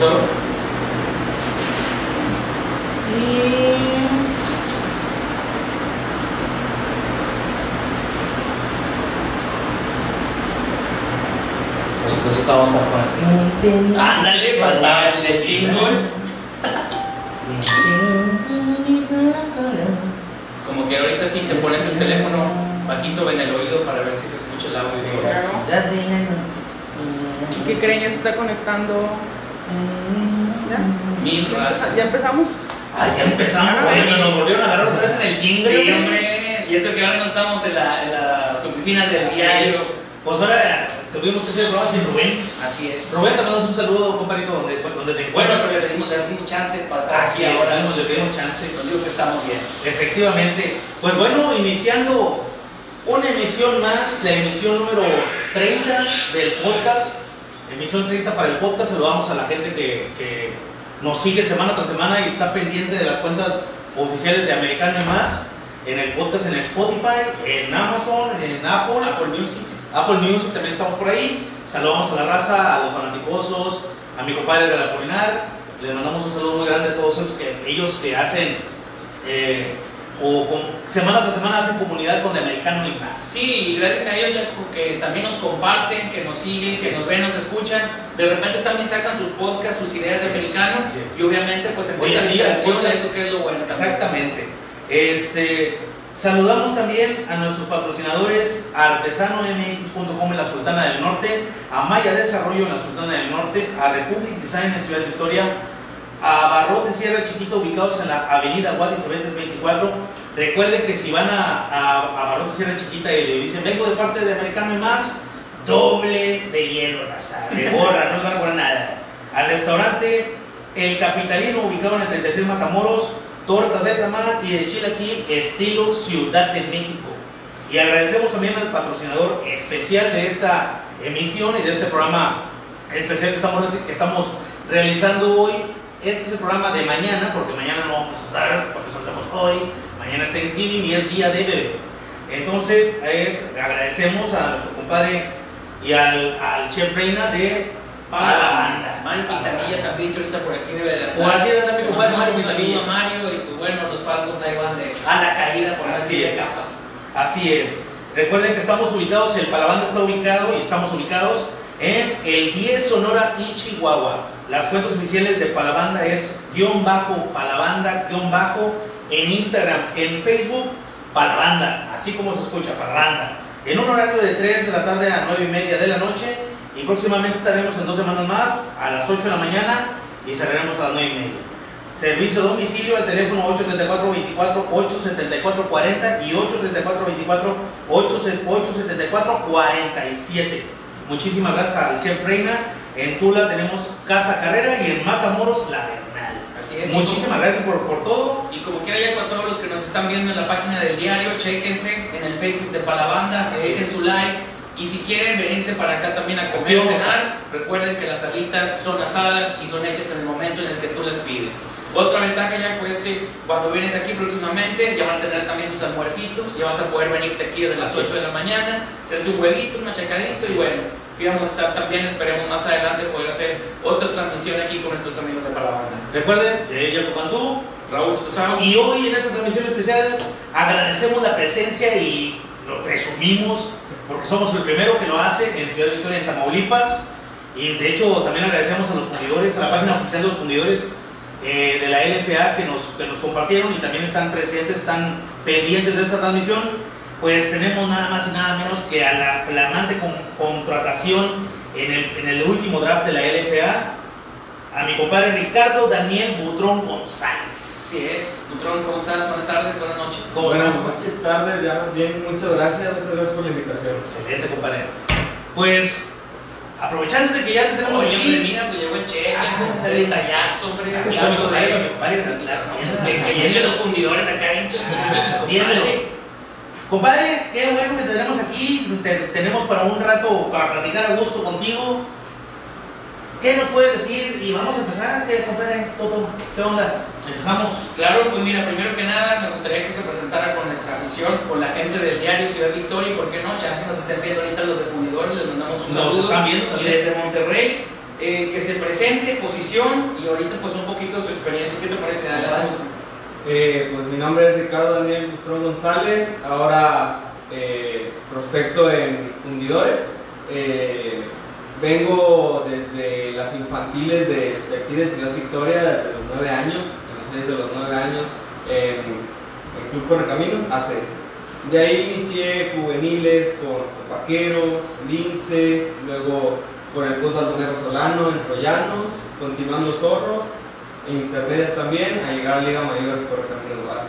Y. Pues entonces estamos con. Ándale, faltaba el de jingle. Como que ahorita sí te pones el teléfono bajito en el oído para ver si se escucha el audio. ¿Qué creen? Ya se está conectando. ¿Ya? ¿Ya empezamos? Ay, ya empezamos. Bueno, nos volvieron a agarrar otra vez en el jingle. Sí, hombre. Y eso que ahora no estamos en, la, en las oficinas del diario. Pues ahora tuvimos que hacer el programa sin Rubén. Así es. Rubén, te mandamos un saludo, compadrito, donde, donde te Bueno, encuentras. pero le dimos, le dimos chance para estar Así aquí ahora. ahora, le dimos chance. Nos digo que estamos bien. Efectivamente. Pues bueno, iniciando una emisión más, la emisión número 30 del podcast. Emisión 30 para el podcast. Saludamos a la gente que, que nos sigue semana tras semana y está pendiente de las cuentas oficiales de Americano y más. En el podcast, en Spotify, en Amazon, en Apple. Apple Music. Apple Music también estamos por ahí. Saludamos a la raza, a los fanaticosos, a mi compadre de la Polinar. Les mandamos un saludo muy grande a todos esos que, ellos que hacen, eh, o con- semana tras semana hacen comunidad con de Americano y más. Sí, y gracias a ellos ya porque también nos comparten, que nos siguen, que nos ven, nos escuchan. De repente también sacan sus podcasts, sus ideas de americano. Y obviamente pues empiezan sí, interacciones, eso que es lo bueno también. Exactamente. Este, saludamos también a nuestros patrocinadores, a artesanomx.com en la Sultana del Norte, a Maya Desarrollo en la Sultana del Norte, a Republic Design en Ciudad Victoria, a Barrote Sierra Chiquito ubicados en la avenida Guadis 24. Recuerden que si van a, a, a Barrote Sierra Chiquita y le dicen vengo de parte de Americano y más, doble de hielo, raza, de gorra, no van a nada. Al restaurante El Capitalino ubicado en el 36 Matamoros, tortas de tamal y de chilaquil estilo Ciudad de México. Y agradecemos también al patrocinador especial de esta emisión y de este programa especial que estamos, que estamos realizando hoy. Este es el programa de mañana, porque mañana no vamos a estar, porque soltamos hoy. Mañana es Thanksgiving y es día de bebé. Entonces, es, agradecemos a nuestro compadre y al, al chef Reina de Para la banda. Mario Quintanilla también, que ahorita por aquí debe de Por aquí mi compadre Mario Quintanilla. Mario y pues bueno, los Falcons ahí van de a la caída por Así es. capa. Así es. Recuerden que estamos ubicados, el Palabanda está ubicado y estamos ubicados en el 10 Sonora y Chihuahua. Las cuentas oficiales de Palabanda es guion bajo, Palabanda, guion bajo, en Instagram, en Facebook, Palabanda, así como se escucha, Palabanda. En un horario de 3 de la tarde a 9 y media de la noche y próximamente estaremos en dos semanas más a las 8 de la mañana y cerraremos a las 9 y media. Servicio a domicilio al teléfono 834-24, 874-40 y 834-24, 874-47. Muchísimas gracias al Chef Reina. En Tula tenemos Casa Carrera y en Matamoros La Bernal. Así es. Muchísimas gracias por, por todo. Y como quiera ya con todos los que nos están viendo en la página del diario, chequense en el Facebook de Palabanda, dejen su like. Y si quieren venirse para acá también a comer o cenar, recuerden que las alitas son asadas y son hechas en el momento en el que tú las pides. Otra ventaja ya pues es que cuando vienes aquí próximamente ya van a tener también sus almuercitos, ya vas a poder venirte aquí desde las 8 de la mañana, traerte un huevito, un machacadito y bueno, aquí vamos a estar también, esperemos más adelante poder hacer otra transmisión aquí con nuestros amigos de Palabanda. Recuerden, eh, Jacob Cantú. Raúl Tutuzao. Y hoy en esta transmisión especial agradecemos la presencia y lo presumimos porque somos el primero que lo hace en Ciudad Victoria, en Tamaulipas. Y de hecho también agradecemos a los fundidores, a la página oficial de los fundidores eh, de la LFA que nos, que nos compartieron y también están presentes, están pendientes de esta transmisión. Pues tenemos nada más y nada menos que a la flamante con- contratación en el, en el último draft de la LFA, a mi compadre Ricardo Daniel Butrón González. Así es. Nutrón, ¿cómo estás? Buenas tardes, buenas noches. ¿Cómo Buenas noches, tardes, ya bien, muchas gracias, muchas gracias por la invitación. Excelente, compadre. Pues, aprovechando de que ya te tenemos Oye, hombre, aquí, mira, pues llegó el cheque, Ah, un detallazo, hombre. Mi de- los fundidores acá en Chinchín, Dímelo. Compadre. qué bueno que te tenemos aquí, te- tenemos para un rato para platicar a gusto contigo. ¿Qué nos puedes decir? Y vamos a empezar, ¿qué, compadre? Toto, ¿qué onda? Empezamos. Claro, pues mira, primero que nada me gustaría que se presentara con nuestra afición, con la gente del diario Ciudad Victoria y por qué no, si nos estén viendo ahorita los de fundidores, les mandamos un Nos saludo. están viendo y también. desde Monterrey, eh, que se presente, posición y ahorita pues un poquito de su experiencia. ¿Qué te parece? Adelante. Eh, pues mi nombre es Ricardo Daniel Bustrón González, ahora eh, prospecto en fundidores. Eh, vengo desde las infantiles de, de aquí de Ciudad Victoria, desde los 9 años, desde los 9 años en el Club Correcaminos, AC. De ahí inicié juveniles con Vaqueros, Linces, luego con el Club Baldomero Solano en Troyanos, continuando Zorros, intermedias también, a llegar a Liga Mayor por Correcaminos Bar.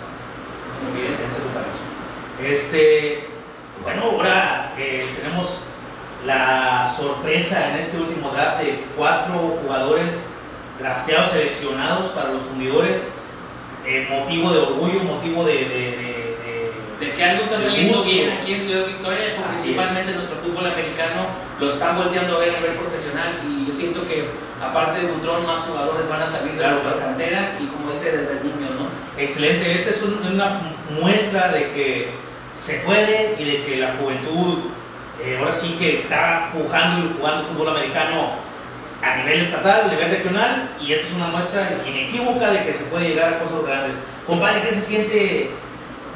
Muy bien, Este, bueno, ahora eh, tenemos la sorpresa en este último draft de cuatro jugadores drafteados, seleccionados para los fundidores. Eh, motivo de orgullo, motivo de, de, de, de- que algo está saliendo bien aquí en Ciudad Victoria, principalmente nuestro fútbol americano lo están volteando a ver a nivel profesional y yo siento que aparte de Butrón más jugadores van a salir de Claro, nuestra cantera y como dice desde el niño, ¿no? Excelente, esta es un- una muestra de que se puede y de que la juventud eh, ahora sí que está pujando y jugando fútbol americano a nivel estatal, a nivel regional, y esta es una muestra inequívoca de que se puede llegar a cosas grandes. Compadre, ¿qué se siente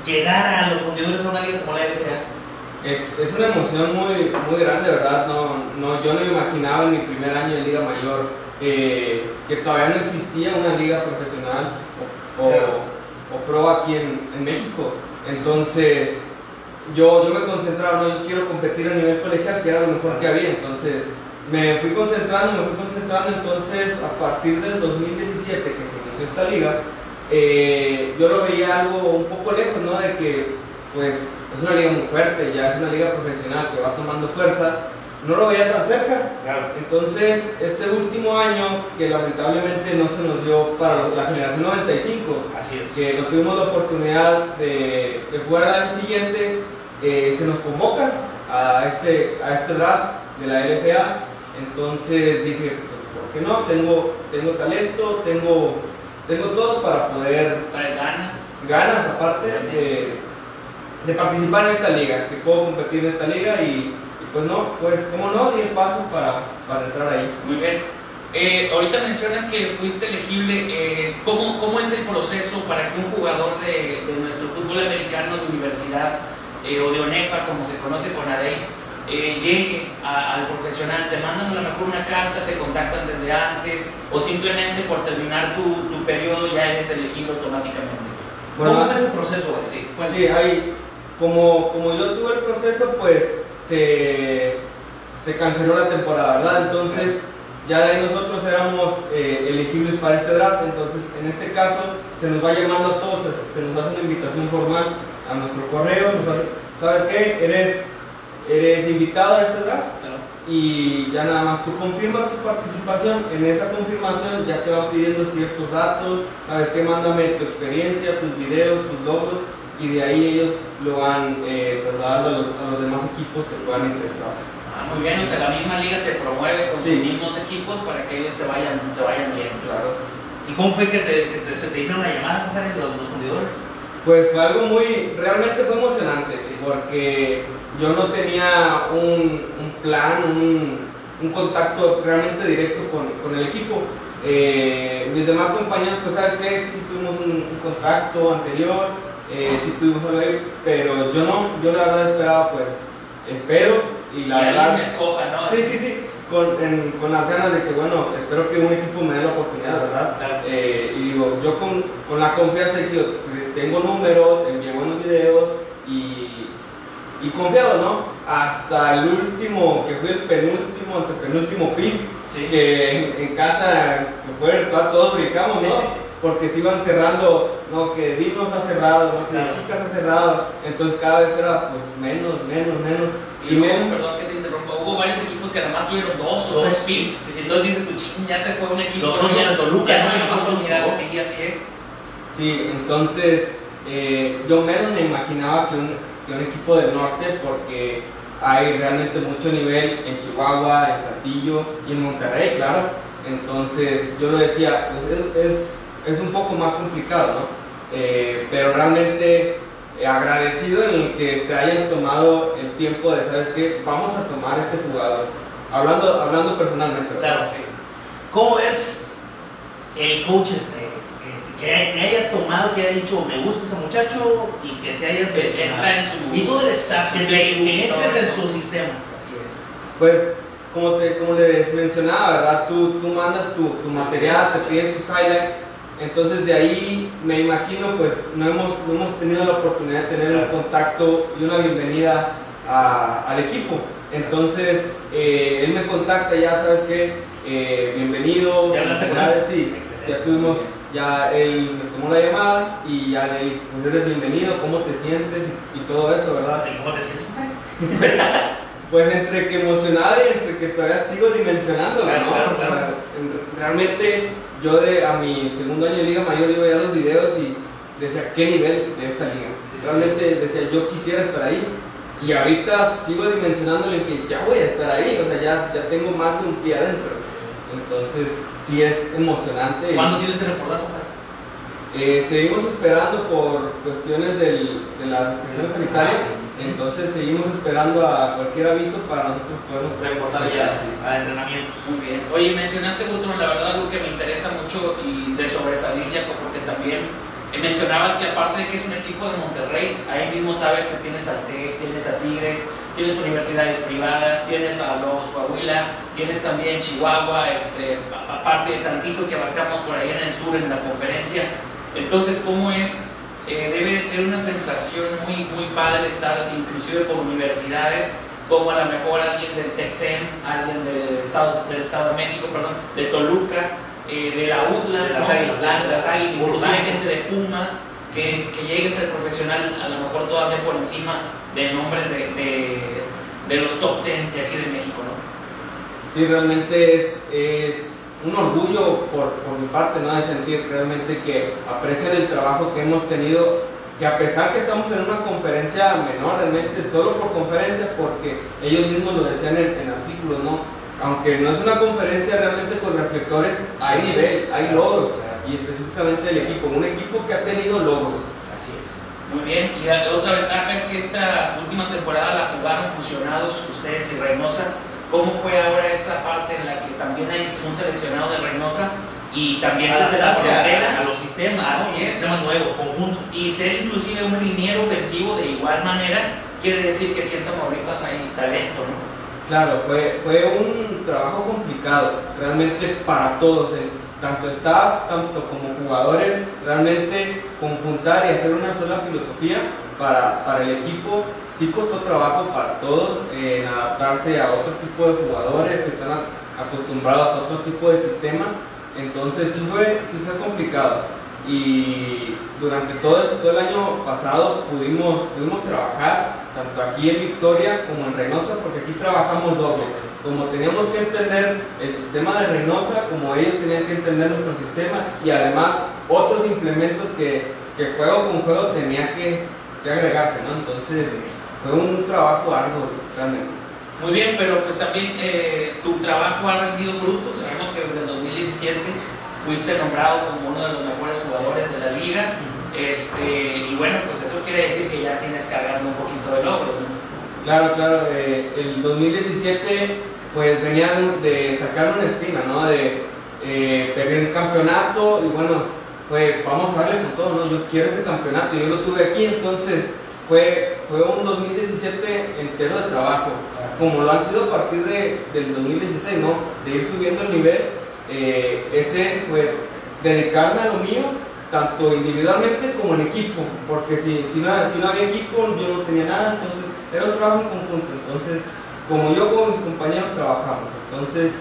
llegar a los fundidores a una liga como la LFA? Es, es una emoción muy, muy grande, ¿verdad? No, no, yo no me imaginaba en mi primer año de Liga Mayor eh, que todavía no existía una liga profesional o, o- Claro. o pro aquí en, en México. Entonces, yo, yo me concentraba, no, yo quiero competir a nivel colegial, que era lo mejor que había. Entonces, me fui concentrando, me fui concentrando. Entonces, a partir del 2017 que se inició esta liga, eh, yo lo veía algo un poco lejos, ¿no? De que, pues, es una liga muy fuerte, ya es una liga profesional que va tomando fuerza. No lo veía tan cerca. Claro. Entonces, este último año, que lamentablemente no se nos dio para los- la generación 95, Así es. que no tuvimos la oportunidad de, de jugar al año siguiente, eh, se nos convoca a este, a este draft de la LFA. Entonces dije, pues, ¿por qué no? Tengo, tengo talento, tengo, tengo todo para poder Traes ganas. ganas aparte de, de participar en esta liga, que puedo competir en esta liga y, y pues no, pues cómo no, di el paso para, para entrar ahí. Muy bien. Eh, ahorita mencionas que fuiste elegible. eh, ¿cómo, ¿Cómo es el proceso para que un jugador de, de nuestro fútbol americano de universidad eh, o de ONEFA, como se conoce con ADEI, eh, llegue a- al profesional? ¿Te mandan a lo mejor una carta, te contactan desde antes o simplemente por terminar tu, tu periodo ya eres elegible automáticamente? ¿Cómo Bueno, fue ese proceso? güey? Sí. Pues sí, hay, como, como yo tuve el proceso, pues se, se canceló la temporada, ¿verdad? Entonces, ya de ahí nosotros éramos eh, elegibles para este draft, entonces en este caso se nos va llamando a todos, se, se nos hace una invitación formal a nuestro correo, nos hace, ¿sabes qué? Eres, eres invitado a este draft y ya nada más tú confirmas tu participación, en esa confirmación ya te van pidiendo ciertos datos, sabes que mándame tu experiencia, tus videos, tus logros y de ahí ellos lo van eh, trasladando a los, a los demás equipos que puedan interesarse. Ah, muy bien, o sea, la misma liga te promueve con Sí. sus mismos equipos para que ellos te vayan, te vayan bien. Claro. ¿Y cómo fue que, te, que te- se te hicieron una llamada, compadre, los, los fundidores? Pues fue algo muy, realmente fue emocionante, porque yo no tenía un, un plan, un, un contacto realmente directo con, con el equipo. Eh, mis demás compañeros, pues sabes que sí tuvimos un, un contacto anterior, eh, sí tuvimos algo pero yo no, yo la verdad esperaba, pues, espero y la y verdad... me escoja, ¿no? Sí, sí, sí, con, en- con las ganas de que, bueno, espero que un equipo me dé la oportunidad, ¿verdad? Claro. Eh, y digo, yo con, con la confianza de que tengo números, envié buenos videos y, y confiado, ¿no? Hasta el último, que fue el penúltimo, antepenúltimo pick, Sí. que en, en casa, que fue virtual, todos brincamos, ¿no? Porque se iban cerrando, no, que Dinos ha cerrado, no, que. Chicas ha cerrado, entonces cada vez era pues menos, menos, menos. Y luego, menos. perdón que te interrumpa, hubo varios equipos que además tuvieron dos o Dos. tres picks. Entonces dices tu ching, ya se fue un equipo. Los ya- de Toluca, ya ¿no? no hay más fue un oportunidad. Sí, así es. Sí, entonces eh, yo menos me imaginaba que un, que un equipo del norte, porque hay realmente mucho nivel en Chihuahua, en Saltillo y en Monterrey, claro. Entonces yo lo decía, pues es, es, es un poco más complicado, ¿no? Eh, pero realmente eh, agradecido en que se hayan tomado el tiempo de, ¿sabes qué? Vamos a tomar este jugador. Hablando, hablando personalmente. Claro, sí. ¿Cómo es el coach este? Que, que haya tomado, que haya dicho, me gusta ese muchacho y que te hayas Que entra en su. Y todo el staff, que, te- entres en su sistema. Así es. Pues, como, te, como les mencionaba, ¿verdad? Tú, tú mandas tu, tu material, te piden tus highlights. Entonces, de ahí me imagino, pues, no hemos, no hemos tenido la oportunidad de tener un contacto y una bienvenida a- al equipo. Entonces, eh, él me contacta, ya sabes que, bienvenido. ¿Ya hablaste con felicidades, él? Sí, Excelente. ya tuvimos, ya él me tomó la llamada y ya le dije, pues eres bienvenido, cómo te sientes y todo eso, ¿verdad? ¿Y ¿Cómo te sientes? Pues entre que emocionado y entre que todavía sigo dimensionando, Claro, ¿no? claro, O sea, claro. en- realmente yo de, a mi segundo año de Liga Mayor iba ya los videos y decía, ¿qué nivel de esta liga? Sí, sí, realmente decía, yo quisiera estar ahí. Y ahorita sigo dimensionándole que ya voy a estar ahí, o sea, ya, ya tengo más de un pie adentro. Entonces, sí es emocionante. ¿Cuándo tienes que reportar? eh, seguimos esperando por cuestiones del- de las restricciones sanitarias, Ah, sí. entonces seguimos esperando a cualquier aviso para nosotros poder Reportar ya a entrenamientos. Muy bien. Oye, mencionaste, Gutron, la verdad, algo que me interesa mucho y de sobresalir, Jaco, porque también mencionabas que aparte de que es un equipo de Monterrey, ahí mismo sabes que tienes a TEC, tienes a Tigres, tienes universidades privadas, tienes a los Coahuila, tienes también Chihuahua, este, aparte de tantito que abarcamos por ahí en el sur en la conferencia. Entonces, ¿cómo es? Eh, debe de ser una sensación muy, muy padre estar inclusive por universidades como a lo mejor alguien del Texem, alguien del Estado, del Estado de México, perdón, de Toluca, eh, de la UDLA, De las. Águilas Urbano. gente de Pumas, que, que llegue a ser profesional a lo mejor todavía por encima de nombres de, de, de los top 10 de aquí de México, ¿no? Sí, realmente es, es un orgullo por, por mi parte, ¿no? De sentir realmente que aprecian el trabajo que hemos tenido, que a pesar que estamos en una conferencia menor, realmente solo por conferencia, porque ellos mismos lo decían en, en artículos, ¿no? Aunque no es una conferencia realmente con reflectores, hay nivel, hay logros, y específicamente el equipo, un equipo que ha tenido logros. Así es. Muy bien, y la otra ventaja es que esta última temporada la jugaron fusionados ustedes y Reynosa. ¿Cómo fue ahora esa parte en la que también hay un seleccionado de Reynosa y también desde la Adaptarse a, a frontera? los sistemas, ¿no? Así es. sistemas nuevos, conjuntos. Y ser inclusive un liniero ofensivo de igual manera, quiere decir que aquí en Tamaulipas hay talento, ¿no? Claro, fue, fue un trabajo complicado, realmente para todos, en tanto staff, tanto como jugadores, realmente conjuntar y hacer una sola filosofía para, para el equipo, sí costó trabajo para todos eh, en adaptarse a otro tipo de jugadores que están acostumbrados a otro tipo de sistemas, entonces sí fue, sí fue complicado. Y durante todo, eso- todo el año pasado pudimos, pudimos trabajar tanto aquí en Victoria como en Reynosa, porque aquí trabajamos doble. Como teníamos que entender el sistema de Reynosa, como ellos tenían que entender nuestro sistema y además otros implementos que, que juego con juego tenía que, que agregarse, ¿no? Entonces fue un trabajo arduo realmente. Muy bien, pero pues también eh, tu trabajo ha rendido frutos. Sabemos que desde el 2017 fuiste nombrado como uno de los mejores jugadores de la liga. Este, y bueno, pues eso quiere decir que ya tienes cargando un poquito de logros. ¿no? Claro, claro, eh, el 2017 pues venía de, sacar una espina, ¿no? De eh, perder un campeonato y bueno, fue vamos a darle con todo, ¿no? Yo quiero este campeonato, yo lo tuve aquí, entonces fue, fue un 2017 entero de trabajo, como lo han sido a partir de, del 2016, ¿no? De ir subiendo el nivel, eh, ese fue dedicarme a lo mío, tanto individualmente como en equipo, porque si, si, no, si no había equipo yo no tenía nada, entonces era un trabajo en conjunto, entonces como yo con mis compañeros trabajamos, entonces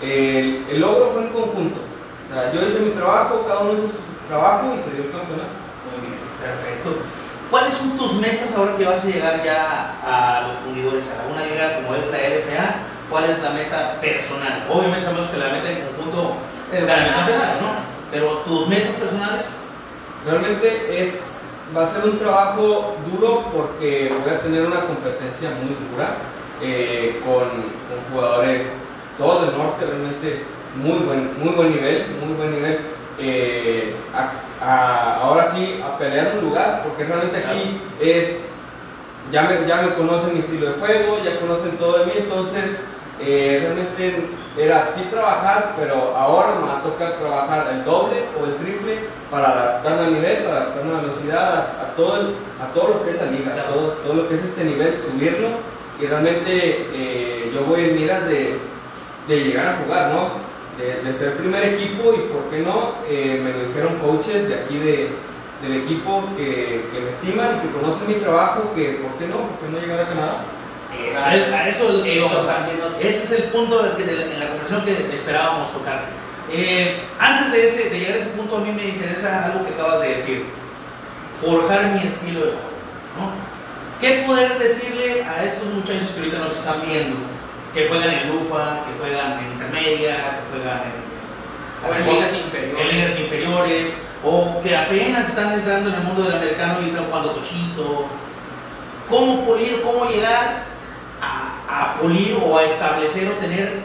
el, el logro fue en conjunto, o sea, yo hice mi trabajo, cada uno hizo su trabajo y se dio el campeonato. Muy bien, perfecto. ¿Cuáles son tus metas ahora que vas a llegar ya a los fundidores, a una liga como es la LFA? ¿Cuál es la meta personal? Obviamente sabemos que la meta en conjunto es ganar el campeonato, ¿no? Pero tus metas personales, Realmente es, va a ser un trabajo duro porque voy a tener una competencia muy dura eh, con, con jugadores todos del norte, realmente muy buen, muy buen nivel, muy buen nivel. Eh, a- a- ahora sí, a pelear un lugar, porque realmente aquí es, ya me, ya me conocen mi estilo de juego, ya conocen todo de mí, entonces eh, realmente era sí trabajar, pero ahora me va a trabajar el doble o el triple para adaptarme al nivel, para adaptarme a la velocidad, a, todo, a todo lo que es la liga, a todo, todo lo que es este nivel, subirlo. Y realmente eh, yo voy en miras de, de llegar a jugar, ¿no? De, ser primer equipo y, ¿por qué no? Eh, me lo dijeron coaches de aquí de, del equipo que, que me estiman que conocen mi trabajo, que, ¿por qué no? ¿Por qué no llegar a Canadá? Eso, a eso, eso también nos- Ese es el punto de- de- en la conversación que esperábamos tocar. Eh, antes de, ese, de llegar a ese punto, a mí me interesa algo que acabas de decir: forjar mi estilo de juego. ¿no? ¿Qué poder decirle a estos muchachos que ahorita nos están viendo? Que juegan en Lufa, que juegan en Intermedia, que juegan en, O ligas inferiores. en ligas inferiores, o que apenas están entrando en el mundo del americano y están jugando tochito. ¿Cómo pulir, cómo llegar a, a pulir o a establecer o tener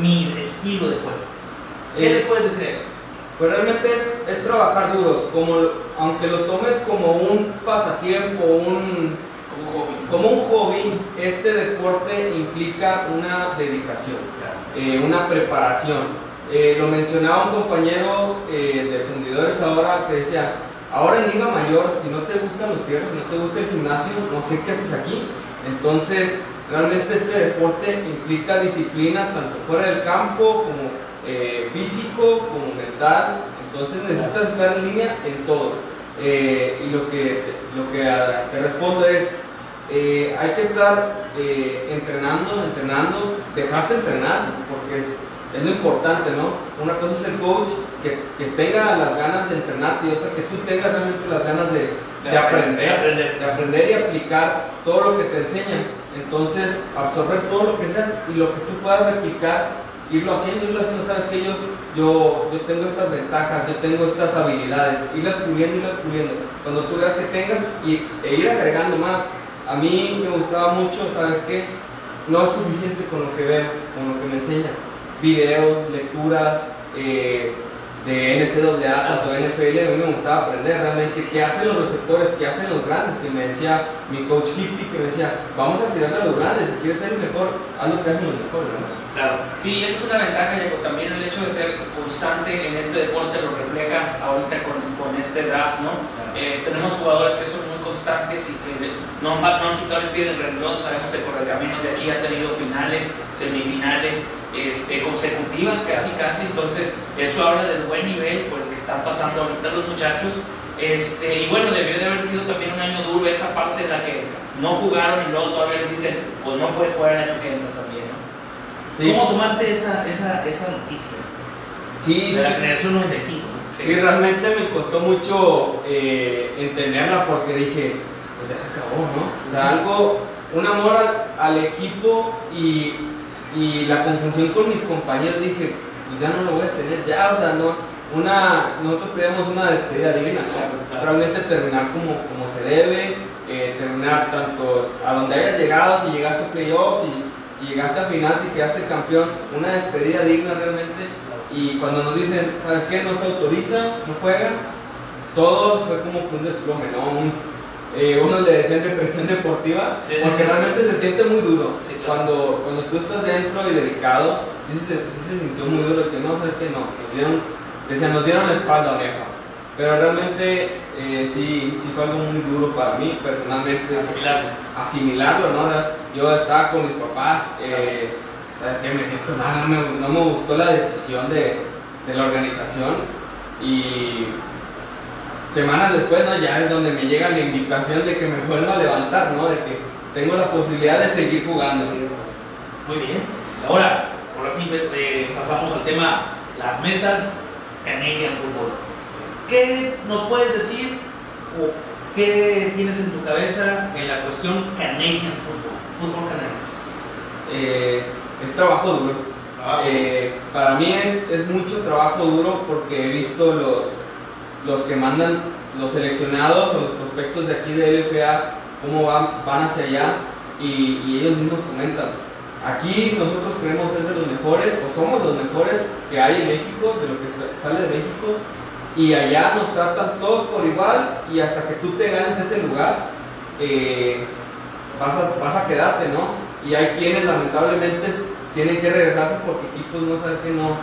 mi estilo de juego? ¿Qué Eh, les puedes decir? Pues realmente es, es trabajar duro, como, aunque lo tomes como un pasatiempo, un, como un hobby, este deporte implica una dedicación, eh, una preparación. Eh, lo mencionaba un compañero eh, de fundidores ahora que decía, ahora en Liga Mayor, si no te gustan los fierros, si no te gusta el gimnasio, no sé qué haces aquí. Entonces, realmente este deporte implica disciplina tanto fuera del campo como eh, físico, como mental. Entonces necesitas estar en línea en todo. Eh, y lo que, lo que ah, te respondo es, eh, hay que estar entrenando, entrenando, dejarte entrenar, porque es, es lo importante, ¿no? Una cosa es el coach que, que tenga las ganas de entrenarte y otra que tú tengas realmente las ganas de, de De aprender, aprender. de aprender y aplicar todo lo que te enseñan. Entonces, absorber todo lo que sea y lo que tú puedas replicar, irlo haciendo, irlo haciendo, sabes que yo, yo, yo tengo estas ventajas, yo tengo estas habilidades, irlas puliendo, irlas puliendo. Cuando tú veas que tengas y, e ir agregando más. A mí me gustaba mucho, sabes que no es suficiente con lo que veo, con lo que me enseñan. Videos, lecturas, eh, de NCAA, tanto de NFL, a mí me gustaba aprender realmente qué hacen los receptores, qué hacen los grandes, que me decía mi coach Hippie, que me decía, vamos a tirarle a los grandes, si quieres ser el mejor, haz lo que hacen los mejores, ¿no? Claro. Sí, esa es una ventaja. También el hecho de ser constante en este deporte lo refleja ahorita con, con este draft, ¿no? Eh, tenemos jugadores que son muy constantes y que no, han- no han quitado el pie del renglón. Sabemos que Correcaminos de aquí ha tenido finales, semifinales este, consecutivas, casi, casi. Entonces, eso habla del buen nivel por el que están pasando ahorita los muchachos. Este, y bueno, debió de haber sido también un año duro esa parte en la que no jugaron y luego todavía les dicen, pues no puedes jugar el año que entra también, ¿no? ¿Cómo tomaste esa, esa, esa noticia? Sí, de la sí. generación 95. ¿no? Sí, realmente me costó mucho eh, entenderla porque dije, pues ya se acabó, ¿no? O sea, algo, un amor al, al equipo y, y la conjunción con mis compañeros, dije, pues ya no lo voy a tener, ya, o sea, no, una, nosotros pedíamos una despedida digna. Realmente terminar como, como se debe, eh, terminar tanto a donde hayas llegado, si llegaste a playoffs, si, si llegaste a final, si quedaste campeón, una despedida digna realmente. Y cuando nos dicen, ¿sabes qué? No se autoriza, no juegan, todos fue como que un desplome, ¿no? Un- eh, unos le decían depresión deportiva, Sí, sí, porque sí. realmente se siente muy duro. Claro. cuando, cuando tú estás dentro y dedicado, sí, se- sí se sintió muy duro, que no, sabes que no, nos dieron, decían, nos dieron la espalda, Oneja. Pero realmente eh, sí, sí fue algo muy duro para mí, personalmente. Asimilarlo. asimilarlo, ¿no? Yo estaba con mis papás, eh, ¿sabes qué? Me siento mal, no me, no me gustó la decisión de, de la organización y semanas después, ¿no? Ya es donde me llega la invitación de que me vuelva a levantar, ¿no? De que tengo la posibilidad de seguir jugando. Muy bien. Ahora, ahora sí eh, pasamos al tema las metas Canadian Football. ¿Qué nos puedes decir o qué tienes en tu cabeza en la cuestión Canadian Football? Fútbol canadiense. Es, es trabajo duro. Eh, para mí es, es mucho trabajo duro porque he visto los, los que mandan los seleccionados o los prospectos de aquí de LFA, cómo van, van hacia allá y, ellos mismos comentan. Aquí nosotros creemos ser de los mejores o somos los mejores que hay en México, de lo que sa- sale de México, y allá nos tratan todos por igual y hasta que tú te ganes ese lugar, eh, vas, a, vas a quedarte, ¿no? Y hay quienes lamentablemente tienen que regresarse porque equipos no sabes que no,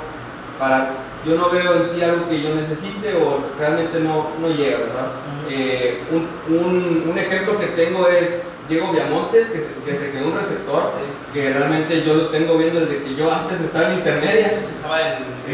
para, yo no veo en ti algo que yo necesite o realmente no, no llega, ¿verdad? Eh, un, un, un ejemplo que tengo es Diego Viamontes, que se, que se quedó un receptor, que realmente yo lo tengo viendo desde que yo antes estaba en intermedia. Pues estaba en, en